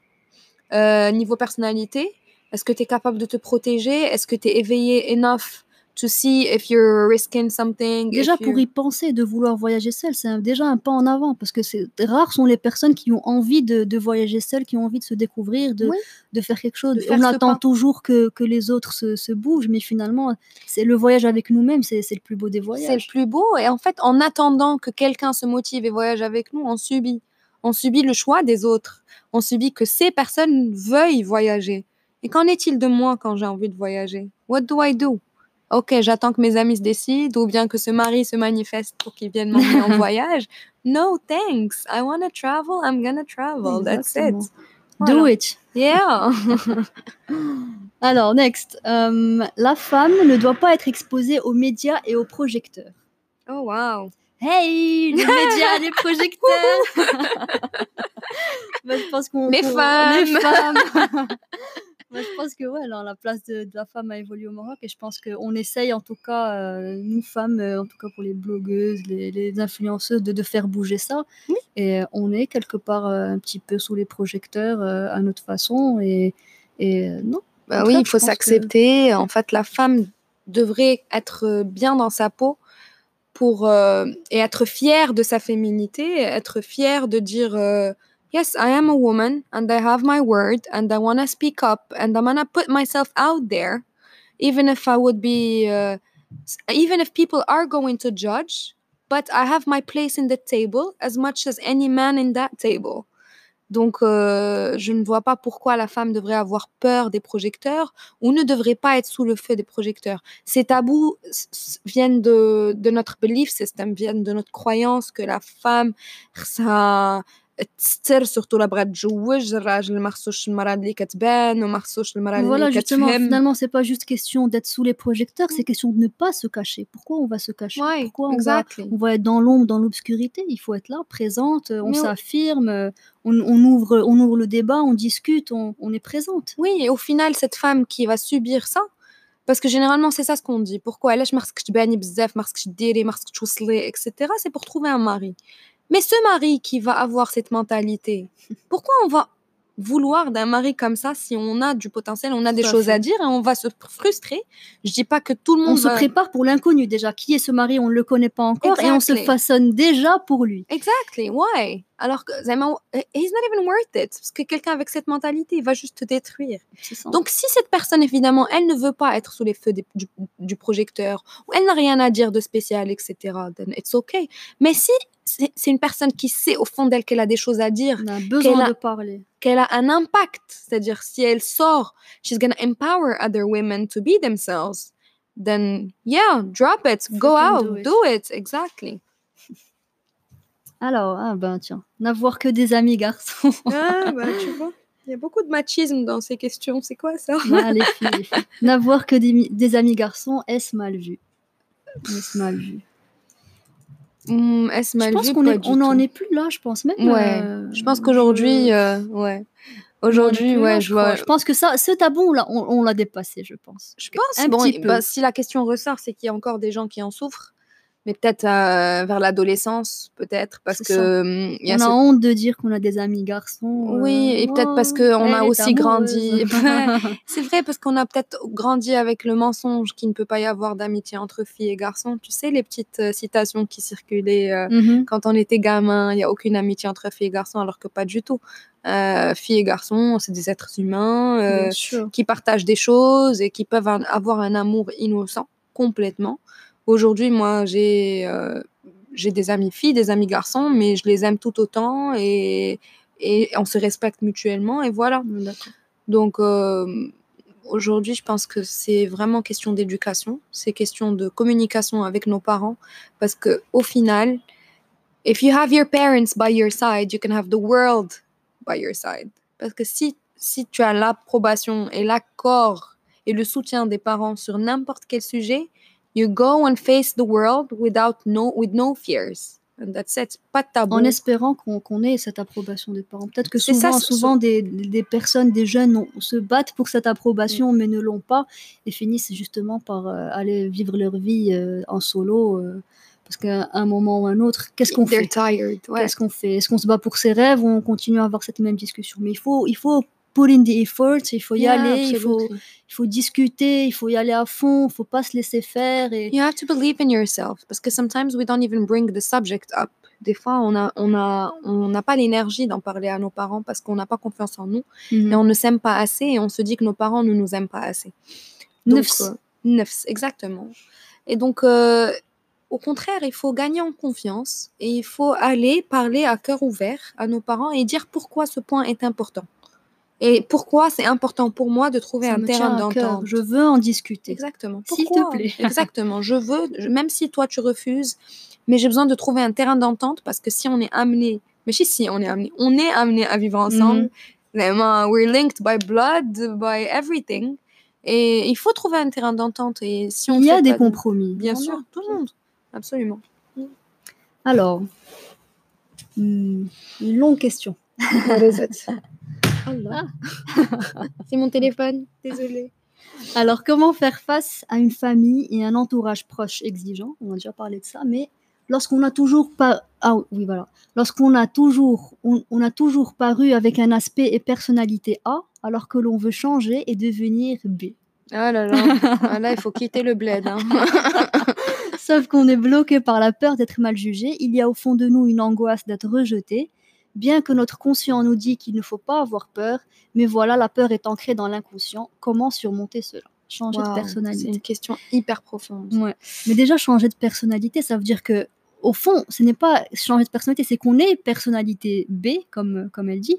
euh, niveau personnalité, est-ce que tu es capable de te protéger? Est-ce que tu es éveillé enough to see if you're risking something. Déjà, pour y penser, de vouloir voyager seul, c'est déjà un pas en avant parce que c'est rares sont les personnes qui ont envie de, de voyager seul, qui ont envie de se découvrir, de, de faire quelque chose. On attend toujours que, que, les autres se, se, bougent, mais finalement, c'est le voyage avec nous-mêmes, c'est le plus beau des voyages. C'est le plus beau, et en fait, en attendant que quelqu'un se motive et voyage avec nous, on subit. On subit le choix des autres. On subit que ces personnes veuillent voyager. Et qu'en est-il de moi quand j'ai envie de voyager? What do I do? Ok, j'attends que mes amis se décident ou bien que ce mari se manifeste pour qu'il vienne m'emmener en voyage. No, thanks. I want to travel. I'm gonna travel. That's it. Do it. Yeah. Alors, next. Euh, la femme ne doit pas être exposée aux médias et aux projecteurs. Oh, wow. Hey, les médias, les projecteurs. bah, je pense qu'on. Les. Les femmes. Je pense que ouais, alors, la place de, la femme a évolué au Maroc et je pense qu'on essaye en tout cas, euh, nous femmes, euh, en tout cas pour les blogueuses, les, influenceuses, de, de, faire bouger ça. Et on est quelque part euh, un petit peu sous les projecteurs à notre façon et, et non. Bah oui, il faut s'accepter. En fait, la femme devrait être bien dans sa peau pour et être fière de sa féminité, être fière de dire yes, I am a woman and I have my word and I want to speak up and I'm going to put myself out there, even if I would be, uh, even if people are going to judge, but I have my place in the table as much as any man in that table. Donc, euh, je ne vois pas pourquoi la femme devrait avoir peur des projecteurs ou ne devrait pas être sous le feu des projecteurs. Ces tabous viennent de, de notre belief system, viennent de notre croyance que la femme, ça, surtout la bras تجوج الراجل ما خصوش المراه اللي كتبان وما خصوش المراه اللي voilà justement finalement c'est pas juste question d'être sous les projecteurs c'est question de ne pas se cacher pourquoi on va se cacher pourquoi on va, on va être dans l'ombre dans l'obscurité il faut être là présente on s'affirme on, on, ouvre on ouvre le débat on discute on, on est présente oui et au final cette femme qui va subir ça parce que généralement c'est ça ce qu'on dit pourquoi elle est etc c'est pour trouver un mari mais ce mari qui va avoir cette mentalité, pourquoi on va vouloir d'un mari comme ça si on a du potentiel, on a des choses à dire et on va se frustrer? Je dis pas que tout le monde. On se prépare pour l'inconnu déjà. Qui est ce mari? On ne le connaît pas encore et on se façonne déjà pour lui. Exactly. Why? Alors que he's not even worth it parce que quelqu'un avec cette mentalité, il va juste te détruire. Donc si cette personne évidemment, elle ne veut pas être sous les feux du, du, projecteur ou elle n'a rien à dire de spécial, etc. Then it's okay. Mais si c'est une personne qui sait au fond d'elle qu'elle a des choses à dire. Elle a besoin de parler. Qu'elle a un impact. C'est-à-dire, si elle sort, she's gonna empower other women to be themselves. Then, yeah, drop it. Go out. Do it. Exactly. Alors, ah ben tiens, n'avoir que des amis garçons. ah, bah tu vois. Il y a beaucoup de machisme dans ces questions. C'est quoi ça? Ah, les filles. N'avoir que des, des amis garçons, est-ce mal vu? Est-ce mal vu? Mmh, est-ce mal je pense qu'on on n'en est plus là, je pense même. Ouais. Euh, je pense qu'aujourd'hui, euh, ouais. Aujourd'hui, ouais, je vois. Je pense que ça, ce tabou, là, on, l'a dépassé, je pense. Je pense. Un bon, bah, si la question ressort, c'est qu'il y a encore des gens qui en souffrent mais peut-être euh, vers l'adolescence, peut-être, parce que... Hum, y a on a honte de dire qu'on a des amis garçons. Oui, et peut-être parce qu'on a aussi grandi... c'est vrai, parce qu'on a peut-être grandi avec le mensonge qu'il ne peut pas y avoir d'amitié entre filles et garçons. Tu sais, les petites euh, citations qui circulaient euh, mm-hmm. quand on était gamin, il n'y a aucune amitié entre filles et garçons, alors que pas du tout. filles et garçons, c'est des êtres humains qui partagent des choses et qui peuvent avoir un amour innocent complètement. Aujourd'hui, moi, j'ai euh, des amis filles, des amis garçons, mais je les aime tout autant et, et on se respecte mutuellement et voilà. Donc euh, aujourd'hui, je pense que c'est vraiment question d'éducation, c'est question de communication avec nos parents parce que au final, if you have your parents by your side, you can have the world by your side. Parce que si si tu as l'approbation et l'accord et le soutien des parents sur n'importe quel sujet, You go and face the world without no, with no fears. And that's it. Pas de tabou. En espérant qu'on ait cette approbation des parents. Peut-être que souvent, ça, souvent des, des, personnes, des jeunes se battent pour cette approbation, mm. mais ne l'ont pas et finissent justement par euh, aller vivre leur vie euh, en solo. Euh, parce qu'à un moment ou un autre, qu'est-ce qu'on fait? Qu'est-ce qu'on fait? Est-ce qu'on se bat pour ses rêves ou on continue à avoir cette même discussion? Mais il faut, il faut put in the effort, il faut y aller, il faut, il faut discuter, il faut y aller à fond, il faut pas se laisser faire. Et... You have to believe in yourself, parce que sometimes we don't even bring the subject up. Des fois, on n'a on a, on n'a pas l'énergie d'en parler à nos parents parce qu'on n'a pas confiance en nous mhm. et on ne s'aime pas assez et on se dit que nos parents ne nous aiment pas assez. Donc, neuf. Euh, exactement. Et donc, euh, au contraire, il faut gagner en confiance et il faut aller parler à cœur ouvert à nos parents et dire pourquoi ce point est important. Et pourquoi c'est important pour moi de trouver un terrain d'entente? Je veux en discuter. Exactement. S'il te plaît. Exactement. Je veux, même si toi tu refuses, mais j'ai besoin de trouver un terrain d'entente parce que si on est amené, mais si, si on est amené, on est amené à vivre ensemble. Mm We're linked by blood, by everything. Et il faut trouver un terrain d'entente. Et si on il y a des compromis. Bien sûr, tout le monde. Absolument. Alors, hmm, une longue question. C'est mon téléphone, désolé. Alors, comment faire face à une famille et un entourage proche exigeant? On a déjà parlé de ça, mais lorsqu'on a toujours pas, ah oui voilà, lorsqu'on a toujours, on, a toujours paru avec un aspect et personnalité A, alors que l'on veut changer et devenir B. Ah là là, ah là il faut quitter le bled. Hein. Sauf qu'on est bloqué par la peur d'être mal jugé. Il y a au fond de nous une angoisse d'être rejeté Bien que notre conscient nous dit qu'il ne faut pas avoir peur, mais voilà, la peur est ancrée dans l'inconscient. Comment surmonter cela? Changer de personnalité. C'est une question hyper profonde. Ouais. Mais déjà, changer de personnalité, ça veut dire que au fond, ce n'est pas changer de personnalité, c'est qu'on est personnalité B, comme, comme elle dit,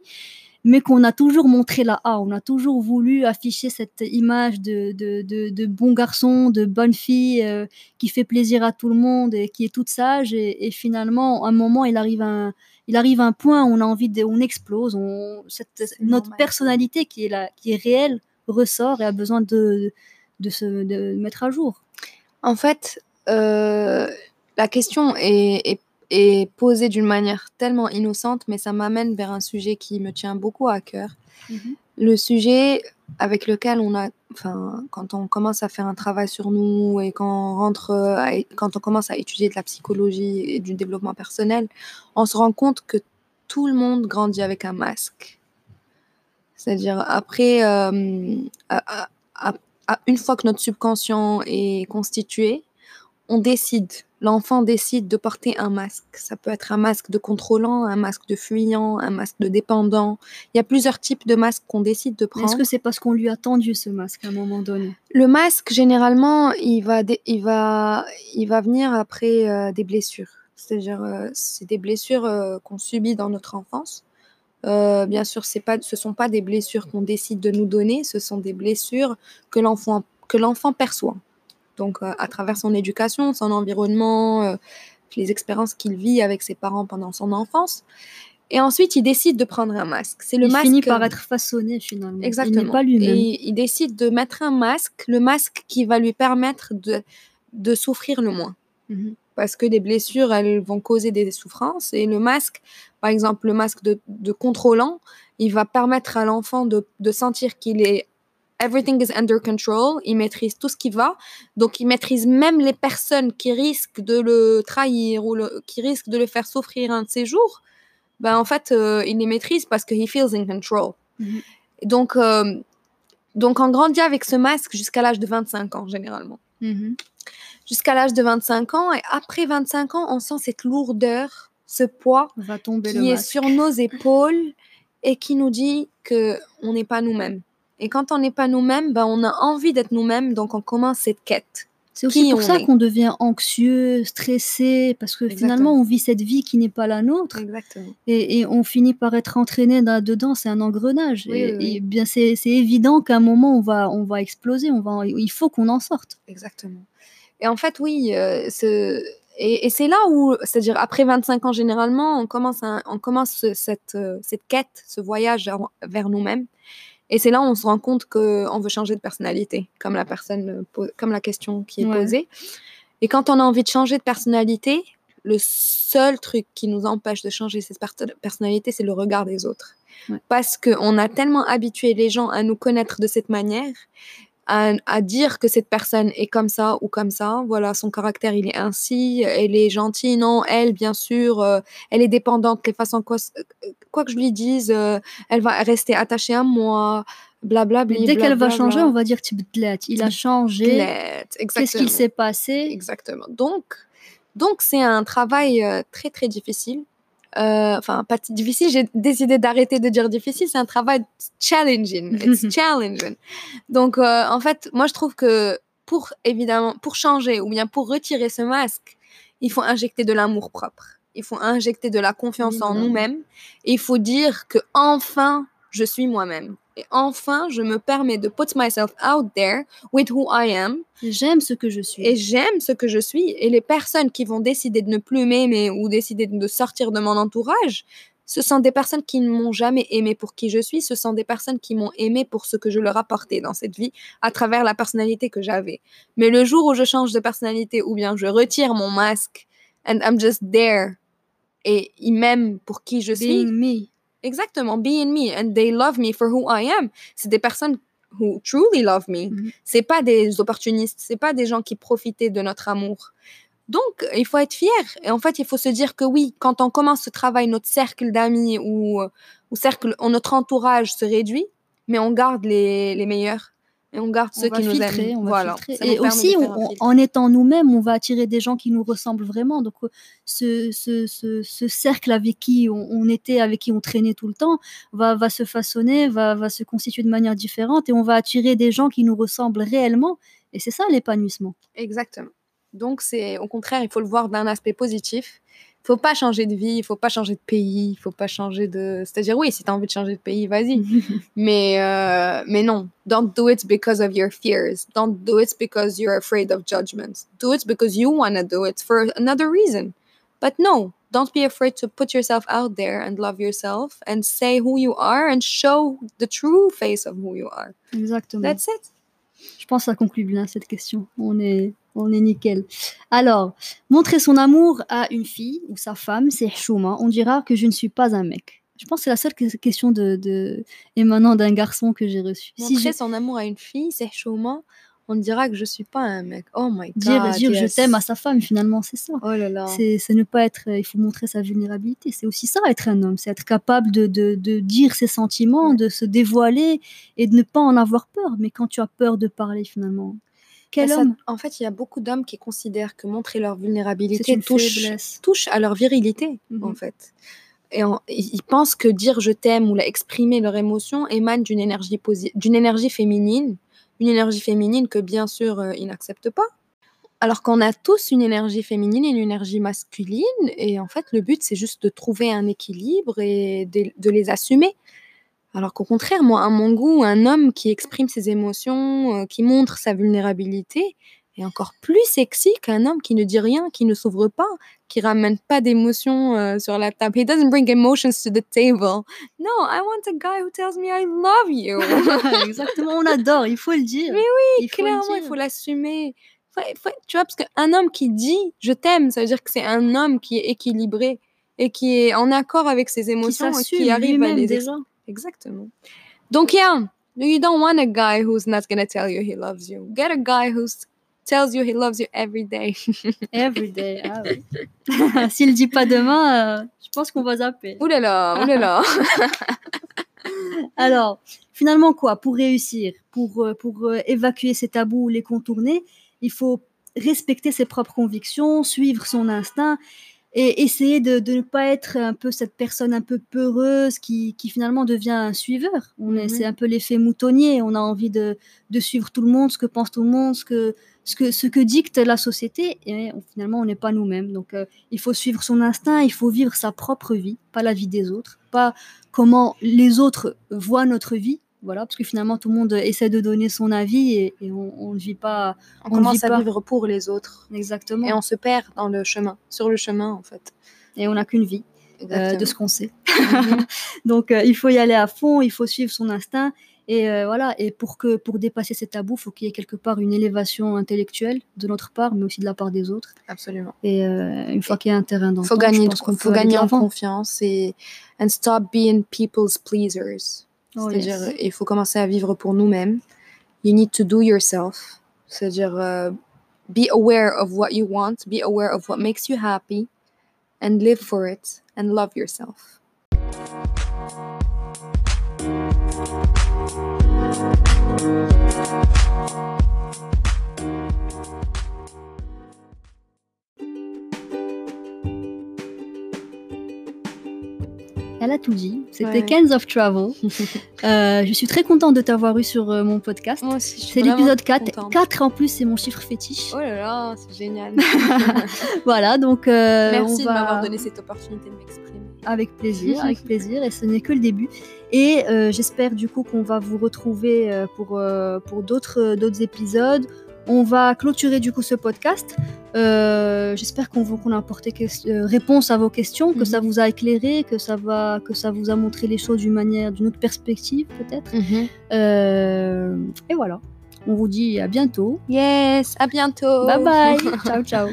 mais qu'on a toujours montré la A. On a toujours voulu afficher cette image de, de, bon garçon, de bonne fille, euh, qui fait plaisir à tout le monde et qui est toute sage. Et, finalement, à un moment, il arrive un, il arrive un point où on a envie de, on explose. On, notre personnalité qui est, là, qui est réelle ressort et a besoin de, de se de mettre à jour. En fait, euh, la question est, est, posée d'une manière tellement innocente, mais ça m'amène vers un sujet qui me tient beaucoup à cœur. Mhm. Le sujet avec lequel on a, enfin, quand on commence à faire un travail sur nous et quand on rentre, quand on commence à étudier de la psychologie et du développement personnel, on se rend compte que tout le monde grandit avec un masque. C'est-à-dire après, euh, une fois que notre subconscient est constitué, on décide, l'enfant décide de porter un masque. Ça peut être un masque de contrôlant, un masque de fuyant, un masque de dépendant. Il y a plusieurs types de masques qu'on décide de prendre. Est-ce que c'est parce qu'on lui a tendu ce masque à un moment donné? Le masque, généralement, il va, il va, il va venir après euh, des blessures. C'est-à-dire, euh, c'est des blessures qu'on subit dans notre enfance. Euh, bien sûr, pas, ce ne sont pas des blessures qu'on décide de nous donner, ce sont des blessures que l'enfant, que l'enfant perçoit. Donc, euh, à travers son éducation, son environnement, euh, les expériences qu'il vit avec ses parents pendant son enfance. Et ensuite, il décide de prendre un masque. C'est le il finit par être façonné finalement. Exactement. Il n'est pas lui-même. Et il décide de mettre un masque, le masque qui va lui permettre de, de souffrir le moins. Mhm parce que les blessures, elles vont causer des souffrances. Et le masque, par exemple, le masque de, contrôlant, il va permettre à l'enfant de, sentir qu'il est everything is under control, il maîtrise tout ce qui va, donc il maîtrise même les personnes qui risquent de le trahir ou qui risquent de le faire souffrir un de ses jours. Ben en fait, euh, il les maîtrise parce que he feels in control. Mm-hmm. Donc, euh, donc on grandit avec ce masque jusqu'à l'âge de 25 ans généralement. Mm-hmm jusqu'à l'âge de 25 ans. Et après 25 ans, on sent cette lourdeur, ce poids Va tomber qui est sur nos épaules et qui nous dit que on n'est pas nous-mêmes. Et quand on n'est pas nous-mêmes, ben, on a envie d'être nous-mêmes, donc on commence cette quête. C'est aussi pour ça qu'on devient anxieux, stressé, parce que finalement, on vit cette vie qui n'est pas la nôtre. Exactement. Et, on finit par être entraîné là-dedans, c'est un engrenage. et, bien, c'est évident qu'à un moment, on va, on va exploser, on va, il faut qu'on en sorte. Exactement. Et en fait, oui, euh, et, c'est là où, c'est-à-dire après 25 ans généralement, on commence, on commence cette, euh, cette quête, ce voyage vers, nous-mêmes. Et c'est là où on se rend compte qu'on veut changer de personnalité, comme la, personne, comme la question qui est posée. Et quand on a envie de changer de personnalité, le seul truc qui nous empêche de changer cette personnalité, c'est le regard des autres. Parce qu'on a tellement habitué les gens à nous connaître de cette manière à, dire que cette personne est comme ça ou comme ça. Voilà, son caractère, il est ainsi, elle est gentille. Non, elle, bien sûr, euh, elle est dépendante. Les façons, quoi, quoi que je lui dise, euh, elle va rester attachée à moi. Blablabla. Bla, dès qu'elle va changer, on va dire il a changé. Qu'est-ce qu'il s'est passé? Exactement. Donc, donc c'est un travail euh, très très difficile euh, enfin pas difficile, j'ai décidé d'arrêter de dire difficile, c'est un travail challenging, it's challenging. Donc euh, en fait, moi je trouve que pour évidemment pour changer ou bien pour retirer ce masque, il faut injecter de l'amour propre. Il faut injecter de la confiance en nous-mêmes il faut dire que enfin je suis moi-même. Et enfin, je me permets de put myself out there with who I am. J'aime ce que je suis. Et j'aime ce que je suis. Et les personnes qui vont décider de ne plus m'aimer ou décider de sortir de mon entourage, ce sont des personnes qui ne m'ont jamais aimé pour qui je suis. Ce sont des personnes qui m'ont aimé pour ce que je leur apportais dans cette vie à travers la personnalité que j'avais. Mais le jour où je change de personnalité ou bien je retire mon masque and I'm just there et ils m'aiment pour qui je suis. me. Exactement, being me and they love me for who I am. C'est des personnes who truly love me. Mm-hmm. C'est pas des opportunistes, c'est pas des gens qui profitaient de notre amour. Donc, il faut être fier. Et en fait, il faut se dire que oui, quand on commence ce travail, notre cercle d'amis ou, ou cercle, notre entourage se réduit, mais on garde les, les meilleurs et on garde ceux qui nous aiment. voilà. Et aussi, en étant nous-mêmes, on va attirer des gens qui nous ressemblent vraiment. Donc, euh, ce, ce, ce, cercle avec qui on, était, avec qui on traînait tout le temps, va, va se façonner, va, va se constituer de manière différente et on va attirer des gens qui nous ressemblent réellement. Et c'est ça l'épanouissement. Exactement. Donc, c'est au contraire, il faut le voir d'un aspect positif. Il faut pas changer de vie, il faut pas changer de pays, il faut pas changer de. C'est-à-dire, oui, si tu as envie de changer de pays, vas-y. mais, euh, mais non, don't do it because of your fears. Don't do it because you're afraid of judgment. Do it because you want to do it for another reason. But no, don't be afraid to put yourself out there and love yourself and say who you are and show the true face of who you are. Exactement. That's it. Je pense que ça conclut bien cette question. On est, on est nickel. Alors, montrer son amour à une fille ou sa femme, c'est chouma. On dira que je ne suis pas un mec. Je pense que c'est la seule question de, de émanant d'un garçon que j'ai reçu. Montrer son amour à une fille, c'est chouma on dira que je suis pas un mec. Oh my god. Dire, dire je t'aime à sa femme, finalement, c'est ça. Oh là là. C'est ne pas être. Il faut montrer sa vulnérabilité. C'est aussi ça, être un homme. C'est être capable de, de, de, dire ses sentiments, de se dévoiler et de ne pas en avoir peur. Mais quand tu as peur de parler, finalement. Quel homme En fait, il y a beaucoup d'hommes qui considèrent que montrer leur vulnérabilité touche, touche, à leur virilité, en mhm. fait. Et ils pensent que dire je t'aime ou exprimer leur émotion émane d'une énergie, d'une énergie féminine une énergie féminine que bien sûr euh, ils n'acceptent pas. Alors qu'on a tous une énergie féminine et une énergie masculine, et en fait le but c'est juste de trouver un équilibre et de, les assumer. Alors qu'au contraire, moi, à mon goût, un homme qui exprime ses émotions, euh, qui montre sa vulnérabilité, est encore plus sexy qu'un homme qui ne dit rien, qui ne s'ouvre pas, qui ramène pas d'émotions euh, sur la table. He doesn't bring emotions to the table. No, I want a guy who tells me I love you. Exactement, on adore, il faut le dire. Mais oui, il clairement, il faut l'assumer. Tu vois, parce qu'un homme qui dit je t'aime, ça veut dire que c'est un homme qui est équilibré et qui est en accord avec ses émotions qui et qui arrive à les déjà. Exactement. Donc, yeah, you don't want a guy who's not to tell you he loves you. Get a guy who's tells you he loves you every day. every day, ah oui. S'il dit pas demain, euh, je pense qu'on va zapper. Ouh là là, ouh là là. Alors, finalement quoi Pour réussir, pour, euh, pour euh, évacuer ces tabous, les contourner, il faut respecter ses propres convictions, suivre son instinct et essayer de, de, ne pas être un peu cette personne un peu peureuse qui, qui finalement devient un suiveur. On est, mhm. c'est un peu l'effet moutonnier. On a envie de, de, suivre tout le monde, ce que pense tout le monde, ce que, ce que, ce que dicte la société. Et finalement, on n'est pas nous-mêmes. Donc, euh, il faut suivre son instinct. Il faut vivre sa propre vie, pas la vie des autres, pas comment les autres voient notre vie, voilà, parce que finalement tout le monde essaie de donner son avis et, on, ne vit pas. On, commence à vivre pour les autres. Exactement. Et on se perd dans le chemin, sur le chemin en fait. Et on n'a qu'une vie euh, de ce qu'on sait. Donc euh, il faut y aller à fond, il faut suivre son instinct. Et euh, voilà, et pour que pour dépasser ces tabous, il faut qu'il y ait quelque part une élévation intellectuelle de notre part, mais aussi de la part des autres. Absolument. Et une fois qu'il y a un terrain d'entente, faut gagner, faut gagner en confiance et and stop being people's pleasers. Oh, C'est-à-dire, il faut commencer à vivre pour nous-mêmes. You need to do yourself. C'est-à-dire, uh, be aware of what you want, be aware of what makes you happy, and live for it, and love yourself. Thank you. Elle a tout dit. C'était ouais. of Travel. Euh, je suis très contente de t'avoir eu sur euh, mon podcast. Moi aussi. C'est l'épisode 4. 4 en plus, c'est mon chiffre fétiche. Oh là là, c'est génial. voilà, donc. Euh, Merci de m'avoir donné cette opportunité de m'exprimer. Avec plaisir, avec plaisir. Et ce n'est que le début. Et j'espère du coup qu'on va vous retrouver pour, pour d'autres épisodes on va clôturer du coup ce podcast. Euh, j'espère qu'on a apporté euh, réponse à vos questions, que ça mhm. vous a éclairé, que ça va, que ça vous a montré les choses d'une manière, d'une autre perspective peut-être. Mhm. Euh, et voilà. On vous dit à bientôt. Yes, à bientôt. Bye bye. ciao ciao.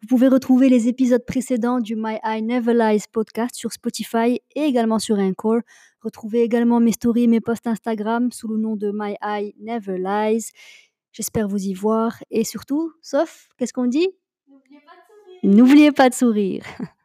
Vous pouvez retrouver les épisodes précédents du My Eye Never Lies podcast sur Spotify et également sur Encore. Retrouvez également mes stories, mes posts Instagram sous le nom de My Eye Never Lies. J'espère vous y voir et surtout, sauf, qu'est-ce qu'on dit? N'oubliez pas de sourire. N'oubliez pas de sourire.